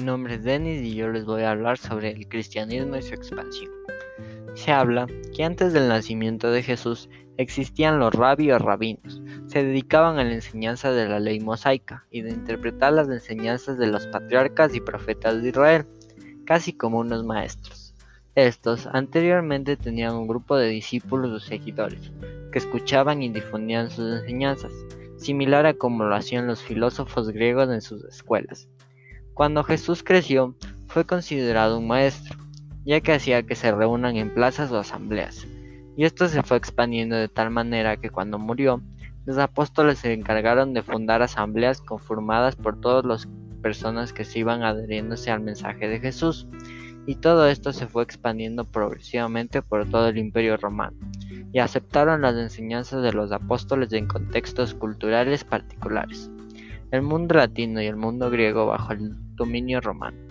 es Denis y yo les voy a hablar sobre el cristianismo y su expansión. Se habla que antes del nacimiento de Jesús existían los rabios rabinos. Se dedicaban a la enseñanza de la ley mosaica y de interpretar las enseñanzas de los patriarcas y profetas de Israel, casi como unos maestros. Estos anteriormente tenían un grupo de discípulos o seguidores que escuchaban y difundían sus enseñanzas, similar a como lo hacían los filósofos griegos en sus escuelas. Cuando Jesús creció, fue considerado un maestro, ya que hacía que se reúnan en plazas o asambleas, y esto se fue expandiendo de tal manera que cuando murió, los apóstoles se encargaron de fundar asambleas conformadas por todas las personas que se iban adheriéndose al mensaje de Jesús, y todo esto se fue expandiendo progresivamente por todo el imperio romano, y aceptaron las enseñanzas de los apóstoles en contextos culturales particulares, el mundo latino y el mundo griego bajo el dominio romano.